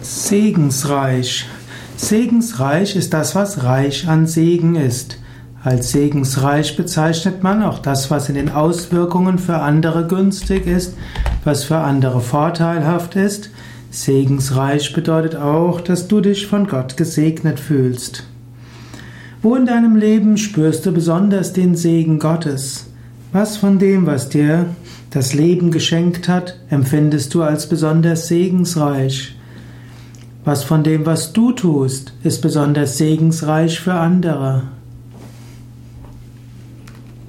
Segensreich. Segensreich ist das, was reich an Segen ist. Als segensreich bezeichnet man auch das, was in den Auswirkungen für andere günstig ist, was für andere vorteilhaft ist. Segensreich bedeutet auch, dass du dich von Gott gesegnet fühlst. Wo in deinem Leben spürst du besonders den Segen Gottes? Was von dem, was dir das Leben geschenkt hat, empfindest du als besonders segensreich? Was von dem, was du tust, ist besonders segensreich für andere?